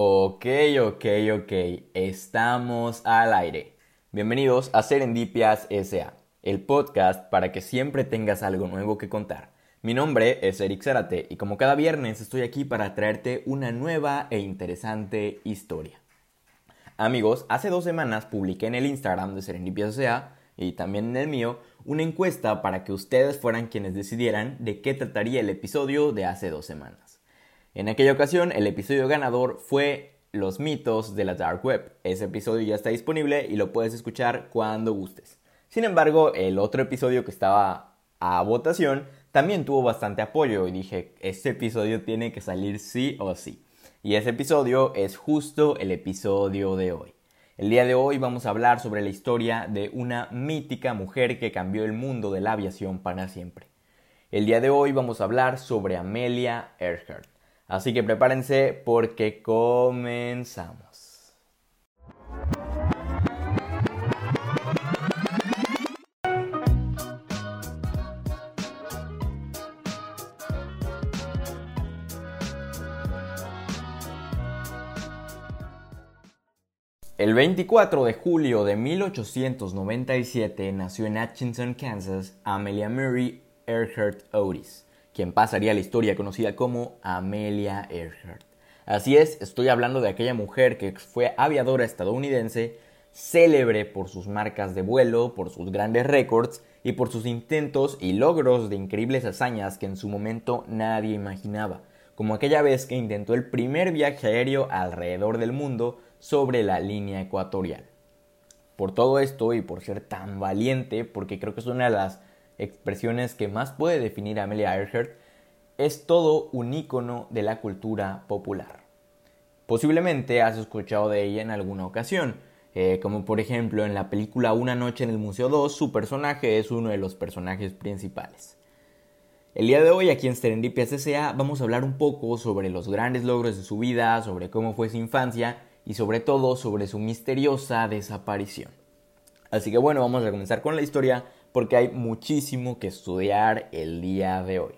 Ok, ok, ok, estamos al aire. Bienvenidos a Serendipias SA, el podcast para que siempre tengas algo nuevo que contar. Mi nombre es Eric Zárate y como cada viernes estoy aquí para traerte una nueva e interesante historia. Amigos, hace dos semanas publiqué en el Instagram de Serendipias SA y también en el mío una encuesta para que ustedes fueran quienes decidieran de qué trataría el episodio de hace dos semanas. En aquella ocasión, el episodio ganador fue Los mitos de la Dark Web. Ese episodio ya está disponible y lo puedes escuchar cuando gustes. Sin embargo, el otro episodio que estaba a votación también tuvo bastante apoyo y dije, este episodio tiene que salir sí o sí. Y ese episodio es justo el episodio de hoy. El día de hoy vamos a hablar sobre la historia de una mítica mujer que cambió el mundo de la aviación para siempre. El día de hoy vamos a hablar sobre Amelia Earhart. Así que prepárense porque comenzamos. El 24 de julio de 1897 nació en Atchison, Kansas, Amelia Mary Earhart Otis quien pasaría a la historia conocida como Amelia Earhart. Así es, estoy hablando de aquella mujer que fue aviadora estadounidense, célebre por sus marcas de vuelo, por sus grandes récords y por sus intentos y logros de increíbles hazañas que en su momento nadie imaginaba, como aquella vez que intentó el primer viaje aéreo alrededor del mundo sobre la línea ecuatorial. Por todo esto y por ser tan valiente, porque creo que es una de las expresiones que más puede definir a Amelia Earhart, es todo un ícono de la cultura popular. Posiblemente has escuchado de ella en alguna ocasión, eh, como por ejemplo en la película Una noche en el Museo 2, su personaje es uno de los personajes principales. El día de hoy aquí en Serendipia CCA vamos a hablar un poco sobre los grandes logros de su vida, sobre cómo fue su infancia y sobre todo sobre su misteriosa desaparición. Así que bueno, vamos a comenzar con la historia porque hay muchísimo que estudiar el día de hoy.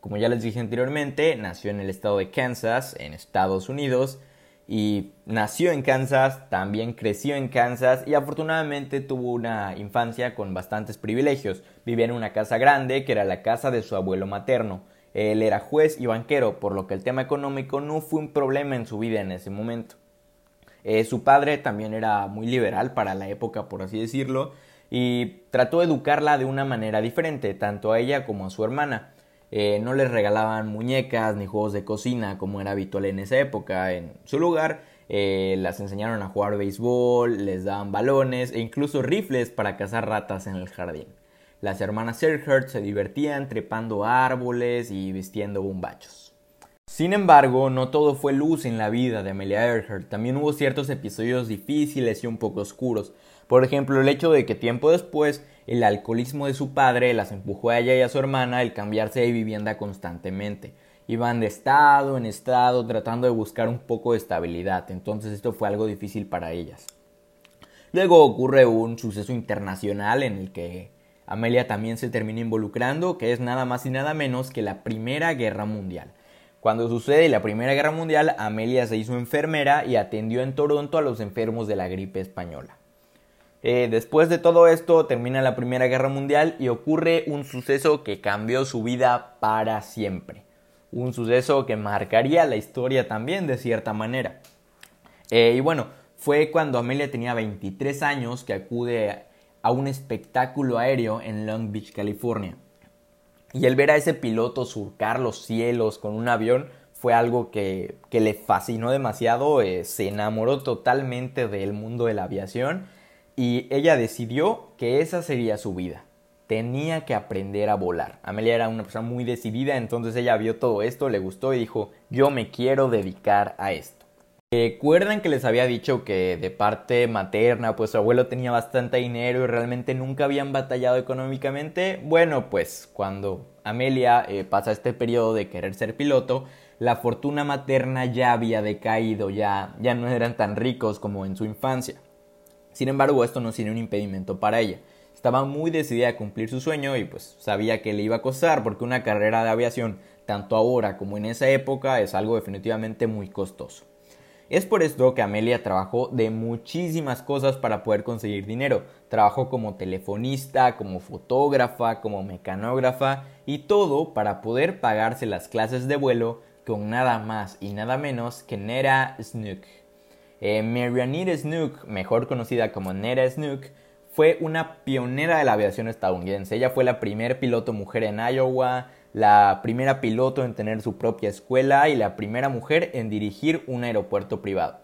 Como ya les dije anteriormente, nació en el estado de Kansas, en Estados Unidos, y nació en Kansas, también creció en Kansas y afortunadamente tuvo una infancia con bastantes privilegios. Vivía en una casa grande que era la casa de su abuelo materno. Él era juez y banquero, por lo que el tema económico no fue un problema en su vida en ese momento. Eh, su padre también era muy liberal para la época, por así decirlo, y trató de educarla de una manera diferente, tanto a ella como a su hermana. Eh, no les regalaban muñecas ni juegos de cocina como era habitual en esa época. En su lugar, eh, las enseñaron a jugar béisbol, les daban balones e incluso rifles para cazar ratas en el jardín. Las hermanas Earhart se divertían trepando árboles y vistiendo bombachos. Sin embargo, no todo fue luz en la vida de Amelia Earhart, también hubo ciertos episodios difíciles y un poco oscuros, por ejemplo, el hecho de que tiempo después el alcoholismo de su padre las empujó a ella y a su hermana el cambiarse de vivienda constantemente. Iban de estado en estado tratando de buscar un poco de estabilidad, entonces esto fue algo difícil para ellas. Luego ocurre un suceso internacional en el que Amelia también se termina involucrando, que es nada más y nada menos que la Primera Guerra Mundial. Cuando sucede la Primera Guerra Mundial, Amelia se hizo enfermera y atendió en Toronto a los enfermos de la gripe española. Eh, después de todo esto termina la Primera Guerra Mundial y ocurre un suceso que cambió su vida para siempre. Un suceso que marcaría la historia también de cierta manera. Eh, y bueno, fue cuando Amelia tenía 23 años que acude a un espectáculo aéreo en Long Beach, California. Y el ver a ese piloto surcar los cielos con un avión fue algo que, le fascinó demasiado, eh, se enamoró totalmente del mundo de la aviación y ella decidió que esa sería su vida. Tenía que aprender a volar. Amelia era una persona muy decidida, entonces ella vio todo esto, le gustó y dijo, yo me quiero dedicar a esto. ¿Recuerdan que les había dicho que de parte materna, pues su abuelo tenía bastante dinero y realmente nunca habían batallado económicamente? Bueno, pues cuando Amelia eh, pasa este periodo de querer ser piloto, la fortuna materna ya había decaído, ya, ya no eran tan ricos como en su infancia. Sin embargo, esto no tiene un impedimento para ella. Estaba muy decidida a cumplir su sueño y pues sabía que le iba a costar porque una carrera de aviación, tanto ahora como en esa época, es algo definitivamente muy costoso. Es por esto que Amelia trabajó de muchísimas cosas para poder conseguir dinero. Trabajó como telefonista, como fotógrafa, como mecanógrafa y todo para poder pagarse las clases de vuelo con nada más y nada menos que Nera Snook. Eh, Marianita Snook, mejor conocida como Nera Snook, fue una pionera de la aviación estadounidense. Ella fue la primera piloto mujer en Iowa, la primera piloto en tener su propia escuela y la primera mujer en dirigir un aeropuerto privado.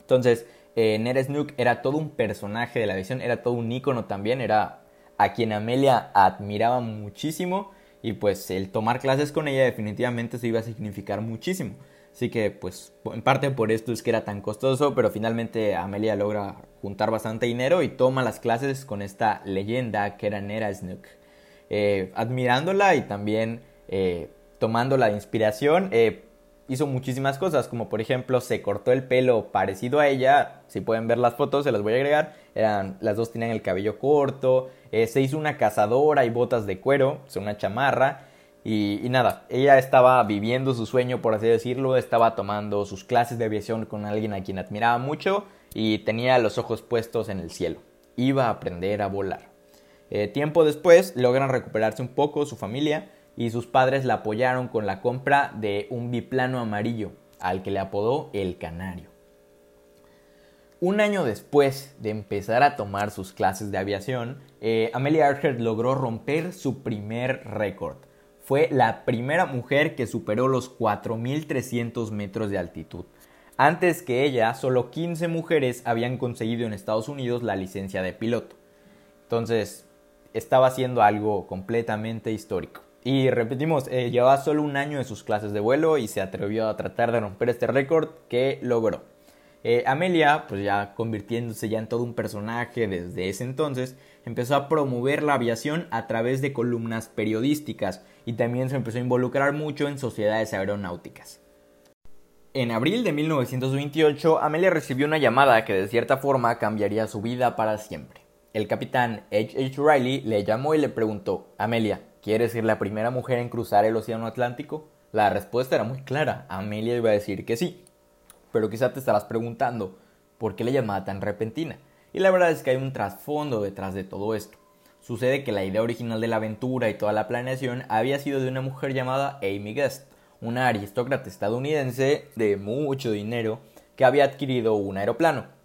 Entonces, eh, Nera Snook era todo un personaje de la aviación, era todo un ícono también, era a quien Amelia admiraba muchísimo y pues el tomar clases con ella definitivamente se iba a significar muchísimo. Así que pues en parte por esto es que era tan costoso, pero finalmente Amelia logra juntar bastante dinero y toma las clases con esta leyenda que era Nera Snook. Eh, admirándola y también eh, tomándola de inspiración, eh, hizo muchísimas cosas, como por ejemplo se cortó el pelo parecido a ella, si pueden ver las fotos se las voy a agregar, las dos tenían el cabello corto, se hizo una cazadora y botas de cuero, o una chamarra, y, nada, ella estaba viviendo su sueño, por así decirlo, estaba tomando sus clases de aviación con alguien a quien admiraba mucho y tenía los ojos puestos en el cielo, iba a aprender a volar. Eh, tiempo después logran recuperarse un poco su familia y sus padres la apoyaron con la compra de un biplano amarillo, al que le apodó el Canario. Un año después de empezar a tomar sus clases de aviación, eh, Amelia Earhart logró romper su primer récord. Fue la primera mujer que superó los 4.300 metros de altitud. Antes que ella, solo 15 mujeres habían conseguido en Estados Unidos la licencia de piloto. Entonces, estaba haciendo algo completamente histórico. Y repetimos, eh, llevaba solo un año de sus clases de vuelo y se atrevió a tratar de romper este récord que logró. Eh, Amelia, pues ya convirtiéndose ya en todo un personaje desde ese entonces, empezó a promover la aviación a través de columnas periodísticas y también se empezó a involucrar mucho en sociedades aeronáuticas. En abril de 1928, Amelia recibió una llamada que de cierta forma cambiaría su vida para siempre. El capitán H. H. Riley le llamó y le preguntó, Amelia, ¿quieres ser la primera mujer en cruzar el Océano Atlántico? La respuesta era muy clara, Amelia iba a decir que sí. Pero quizá te estarás preguntando, ¿por qué le llamaba tan repentina? Y la verdad es que hay un trasfondo detrás de todo esto. Sucede que la idea original de la aventura y toda la planeación había sido de una mujer llamada Amy Guest, una aristócrata estadounidense de mucho dinero que había adquirido un aeroplano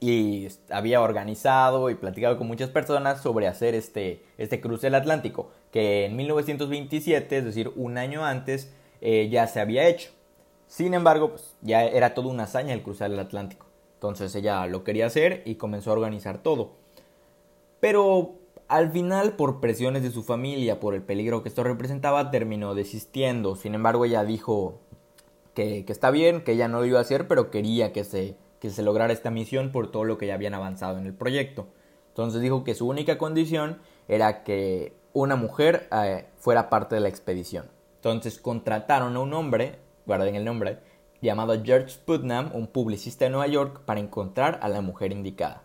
y había organizado y platicado con muchas personas sobre hacer este, este cruce del Atlántico, que en 1927, es decir, un año antes, eh, ya se había hecho. Sin embargo, pues, ya era toda una hazaña el cruzar el Atlántico. Entonces ella lo quería hacer y comenzó a organizar todo. Pero al final, por presiones de su familia, por el peligro que esto representaba, terminó desistiendo. Sin embargo, ella dijo que, está bien, que ella no lo iba a hacer, pero quería que se que se lograra esta misión por todo lo que ya habían avanzado en el proyecto. Entonces dijo que su única condición era que una mujer eh, fuera parte de la expedición. Entonces contrataron a un hombre, guarden el nombre, llamado George Putnam, un publicista de Nueva York, para encontrar a la mujer indicada.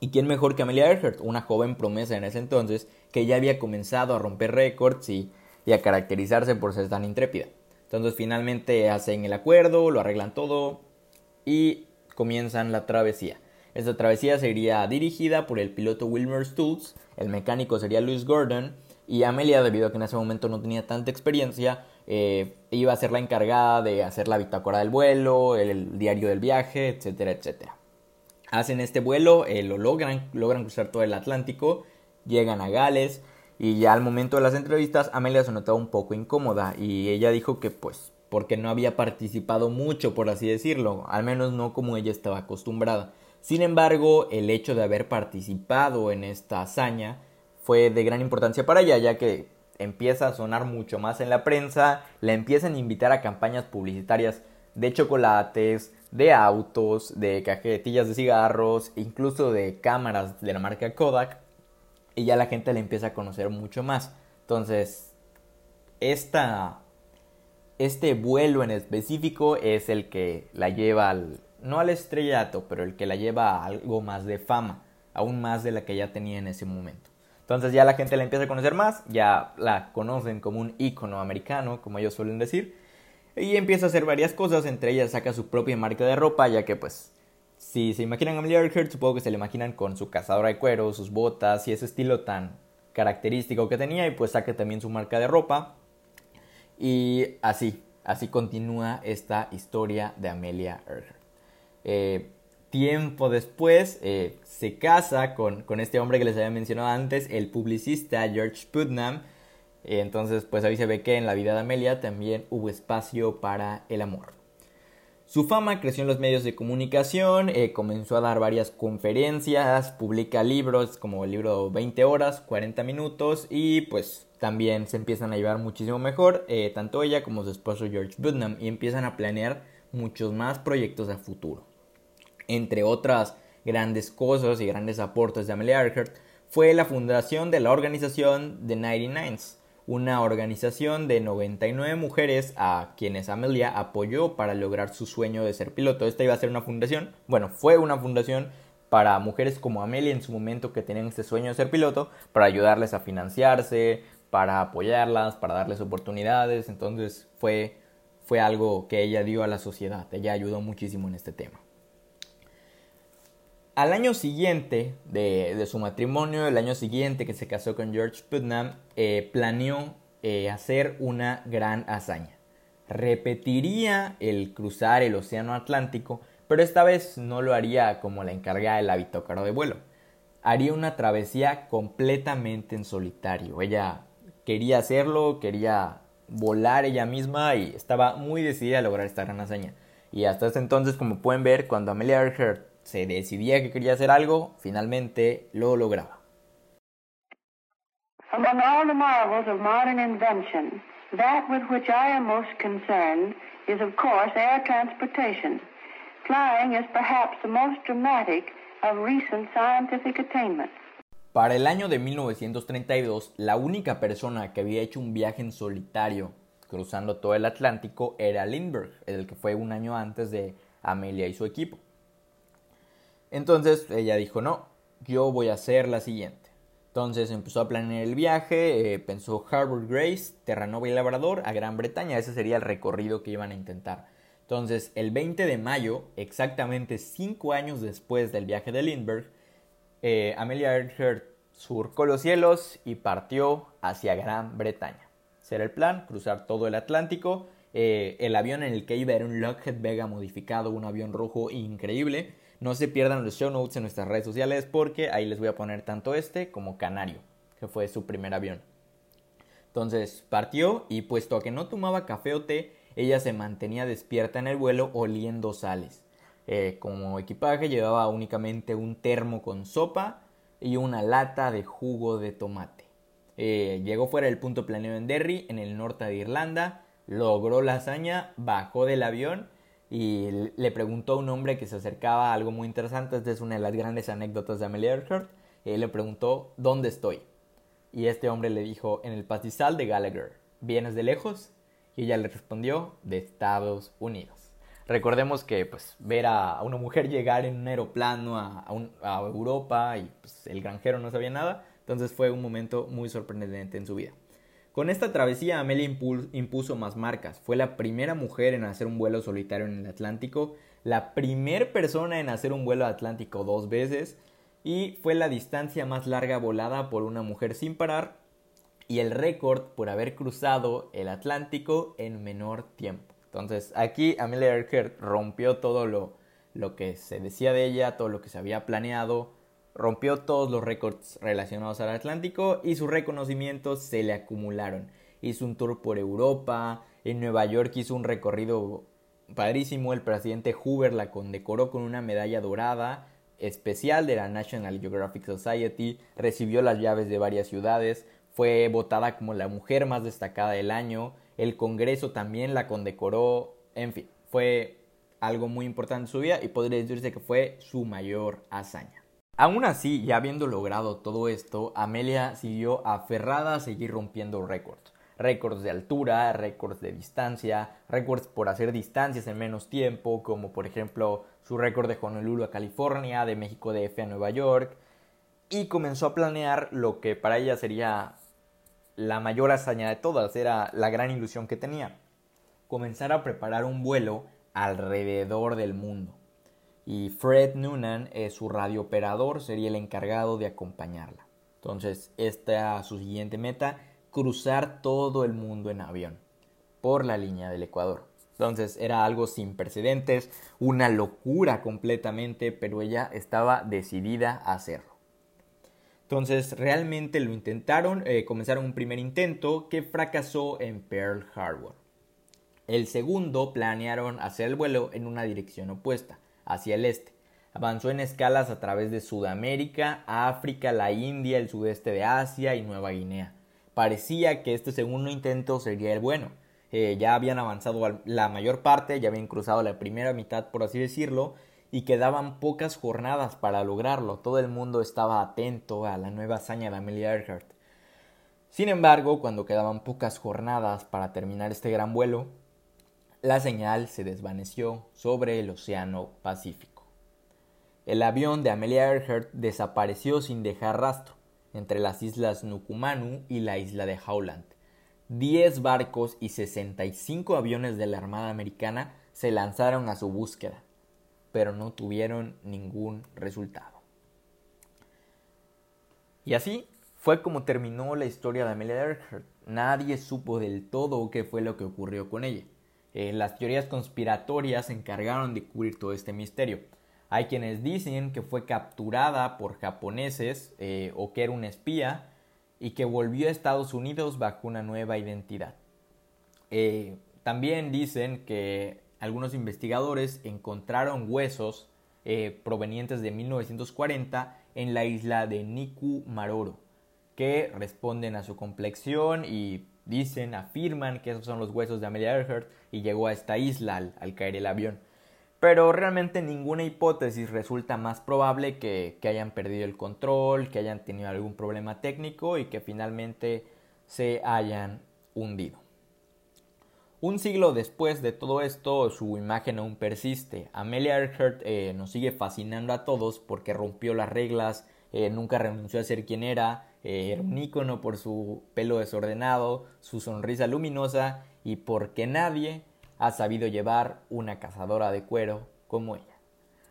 ¿Y quién mejor que Amelia Earhart, una joven promesa en ese entonces, que ya había comenzado a romper récords y, y a caracterizarse por ser tan intrépida? Entonces finalmente hacen el acuerdo, lo arreglan todo y comienzan la travesía. Esta travesía sería dirigida por el piloto Wilmer Stultz, el mecánico sería Louis Gordon y Amelia, debido a que en ese momento no tenía tanta experiencia, eh, iba a ser la encargada de hacer la bitácora del vuelo, el, diario del viaje, etcétera, etcétera. Hacen este vuelo, eh, lo logran, logran cruzar todo el Atlántico, llegan a Gales y ya al momento de las entrevistas Amelia se notaba un poco incómoda y ella dijo que pues porque no había participado mucho, por así decirlo, al menos no como ella estaba acostumbrada. Sin embargo, el hecho de haber participado en esta hazaña fue de gran importancia para ella, ya que empieza a sonar mucho más en la prensa, la empiezan a invitar a campañas publicitarias de chocolates, de autos, de cajetillas de cigarros, incluso de cámaras de la marca Kodak, y ya la gente la empieza a conocer mucho más. Entonces, esta este vuelo en específico es el que la lleva al, no al estrellato, pero el que la lleva a algo más de fama, aún más de la que ya tenía en ese momento. Entonces ya la gente la empieza a conocer más, ya la conocen como un ícono americano, como ellos suelen decir. y empieza a hacer varias cosas, entre ellas saca su propia marca de ropa, ya que pues si se imaginan a Amelia Earhart, supongo que se le imaginan con su cazadora de cuero, sus botas y ese estilo tan característico que tenía y pues saca también su marca de ropa. Y así, así continúa esta historia de Amelia Earhart. Eh, tiempo después eh, se casa con, con, este hombre que les había mencionado antes, el publicista George Putnam. entonces, pues ahí se ve que en la vida de Amelia también hubo espacio para el amor. Su fama creció en los medios de comunicación, eh, comenzó a dar varias conferencias, publica libros como el libro 20 horas, 40 minutos y pues también se empiezan a llevar muchísimo mejor, eh, tanto ella como su esposo George Putnam, y empiezan a planear muchos más proyectos a futuro. Entre otras grandes cosas y grandes aportes de Amelia Earhart fue la fundación de la organización The 99s, una organización de 99 mujeres a quienes Amelia apoyó para lograr su sueño de ser piloto. Esta iba a ser una fundación, bueno, fue una fundación para mujeres como Amelia en su momento que tenían este sueño de ser piloto, para ayudarles a financiarse, para apoyarlas, para darles oportunidades. Entonces fue, fue algo que ella dio a la sociedad, ella ayudó muchísimo en este tema. Al año siguiente de, su matrimonio, el año siguiente que se casó con George Putnam, eh, planeó eh, hacer una gran hazaña. Repetiría el cruzar el Océano Atlántico, pero esta vez no lo haría como la encargada del bitócaro de vuelo. Haría una travesía completamente en solitario. Ella quería hacerlo, quería volar ella misma y estaba muy decidida a lograr esta gran hazaña. Y hasta ese entonces, como pueden ver, cuando Amelia Earhart se decidía que quería hacer algo, finalmente lo lograba. Among all the marvels of modern invention, that with which I am most concerned is, of course, air transportation. Flying is perhaps the most dramatic of recent scientific attainments. Para el año de 1932, la única persona que había hecho un viaje en solitario cruzando todo el Atlántico era Lindbergh, el que fue un año antes de Amelia y su equipo. Entonces ella dijo, no, yo voy a hacer la siguiente. Entonces empezó a planear el viaje, eh, pensó Harvard Grace, Terranova y Labrador a Gran Bretaña, ese sería el recorrido que iban a intentar. Entonces el 20 de mayo, exactamente cinco años después del viaje de Lindbergh, eh, Amelia Earhart surcó los cielos y partió hacia Gran Bretaña. Ese era el plan, cruzar todo el Atlántico. Eh, el avión en el que iba era un Lockheed Vega modificado, un avión rojo increíble. No se pierdan los show notes en nuestras redes sociales porque ahí les voy a poner tanto este como Canario, que fue su primer avión. Entonces partió y puesto a que no tomaba café o té, ella se mantenía despierta en el vuelo oliendo sales. Eh, como equipaje llevaba únicamente un termo con sopa y una lata de jugo de tomate. Eh, llegó fuera del punto planeado en Derry, en el norte de Irlanda, logró la hazaña, bajó del avión y le preguntó a un hombre que se acercaba a algo muy interesante. Esta es una de las grandes anécdotas de Amelia Earhart. Él le preguntó, ¿dónde estoy? Y este hombre le dijo, en el pastizal de Gallagher. ¿Vienes de lejos? Y ella le respondió, de Estados Unidos. Recordemos que pues, ver a una mujer llegar en un aeroplano a, a Europa y pues, el granjero no sabía nada, entonces fue un momento muy sorprendente en su vida. Con esta travesía Amelia impuso más marcas. Fue la primera mujer en hacer un vuelo solitario en el Atlántico, la primera persona en hacer un vuelo atlántico dos veces y fue la distancia más larga volada por una mujer sin parar y el récord por haber cruzado el Atlántico en menor tiempo. Entonces aquí Amelia Earhart rompió todo lo, lo que se decía de ella, todo lo que se había planeado, rompió todos los récords relacionados al Atlántico y sus reconocimientos se le acumularon. Hizo un tour por Europa, en Nueva York hizo un recorrido padrísimo, el presidente Hoover la condecoró con una medalla dorada especial de la National Geographic Society, recibió las llaves de varias ciudades, fue votada como la mujer más destacada del año, el Congreso también la condecoró, en fin, fue algo muy importante en su vida y podría decirse que fue su mayor hazaña. Aún así, ya habiendo logrado todo esto, Amelia siguió aferrada a seguir rompiendo récords. Récords de altura, récords de distancia, récords por hacer distancias en menos tiempo, como por ejemplo su récord de Honolulu a California, de México DF a Nueva York, y comenzó a planear lo que para ella sería la mayor hazaña de todas, era la gran ilusión que tenía. comenzar a preparar un vuelo alrededor del mundo. Y Fred Noonan, su radiooperador, sería el encargado de acompañarla. Entonces, esta su siguiente meta, cruzar todo el mundo en avión por la línea del Ecuador. Entonces era algo sin precedentes, una locura completamente, pero ella estaba decidida a hacerlo. Entonces realmente lo intentaron, eh, comenzaron un primer intento que fracasó en Pearl Harbor. El segundo planearon hacer el vuelo en una dirección opuesta, hacia el este. Avanzó en escalas a través de Sudamérica, África, la India, el sudeste de Asia y Nueva Guinea. Parecía que este segundo intento sería el bueno, eh, ya habían avanzado la mayor parte, ya habían cruzado la primera mitad, por así decirlo, y quedaban pocas jornadas para lograrlo. Todo el mundo estaba atento a la nueva hazaña de Amelia Earhart. Sin embargo, cuando quedaban pocas jornadas para terminar este gran vuelo, la señal se desvaneció sobre el Océano Pacífico. El avión de Amelia Earhart desapareció sin dejar rastro entre las islas Nukumanu y la isla de Howland. 10 barcos y 65 aviones de la Armada Americana se lanzaron a su búsqueda, pero no tuvieron ningún resultado. Y así fue como terminó la historia de Amelia Earhart. Nadie supo del todo qué fue lo que ocurrió con ella. Eh, las teorías conspiratorias se encargaron de cubrir todo este misterio. Hay quienes dicen que fue capturada por japoneses eh, o que era una espía, y que volvió a Estados Unidos bajo una nueva identidad. Eh, también dicen que algunos investigadores encontraron huesos provenientes de 1940 en la isla de Niku Maroro, que responden a su complexión y dicen, afirman que esos son los huesos de Amelia Earhart y llegó a esta isla al caer el avión pero realmente ninguna hipótesis resulta más probable que, que, hayan perdido el control, que hayan tenido algún problema técnico y que finalmente se hayan hundido. Un siglo después de todo esto, su imagen aún persiste. Amelia Earhart eh, nos sigue fascinando a todos porque rompió las reglas, eh, nunca renunció a ser quien era, eh, era un ícono por su pelo desordenado, su sonrisa luminosa y porque nadie ha sabido llevar una cazadora de cuero como ella.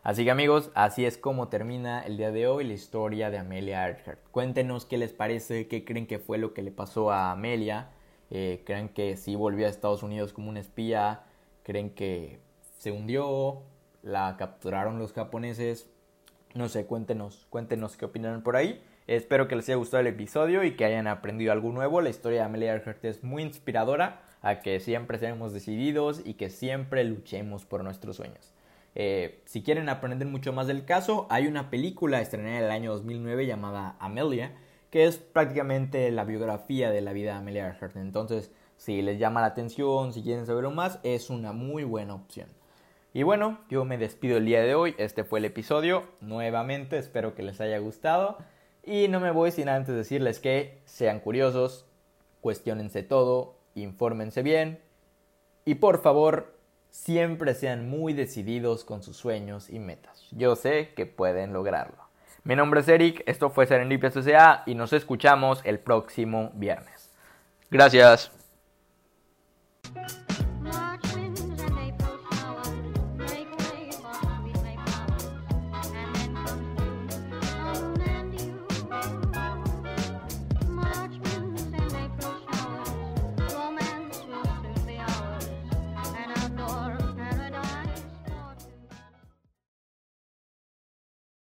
Así que amigos, así es como termina el día de hoy la historia de Amelia Earhart. Cuéntenos qué les parece, qué creen que fue lo que le pasó a Amelia. Eh, ¿Creen que sí volvió a Estados Unidos como una espía? ¿Creen que se hundió? ¿La capturaron los japoneses? No sé, cuéntenos, cuéntenos qué opinan por ahí. Espero que les haya gustado el episodio y que hayan aprendido algo nuevo. La historia de Amelia Earhart es muy inspiradora a que siempre seamos decididos y que siempre luchemos por nuestros sueños. Eh, si quieren aprender mucho más del caso, hay una película estrenada en el año 2009 llamada Amelia, que es prácticamente la biografía de la vida de Amelia Earhart. Entonces, si les llama la atención, si quieren saberlo más, es una muy buena opción. Y bueno, yo me despido el día de hoy. Este fue el episodio. Nuevamente, espero que les haya gustado. Y no me voy sin antes decirles que sean curiosos, cuestionense todo, infórmense bien y por favor siempre sean muy decididos con sus sueños y metas. Yo sé que pueden lograrlo. Mi nombre es Eric, esto fue Serendipia S.A. y nos escuchamos el próximo viernes. Gracias.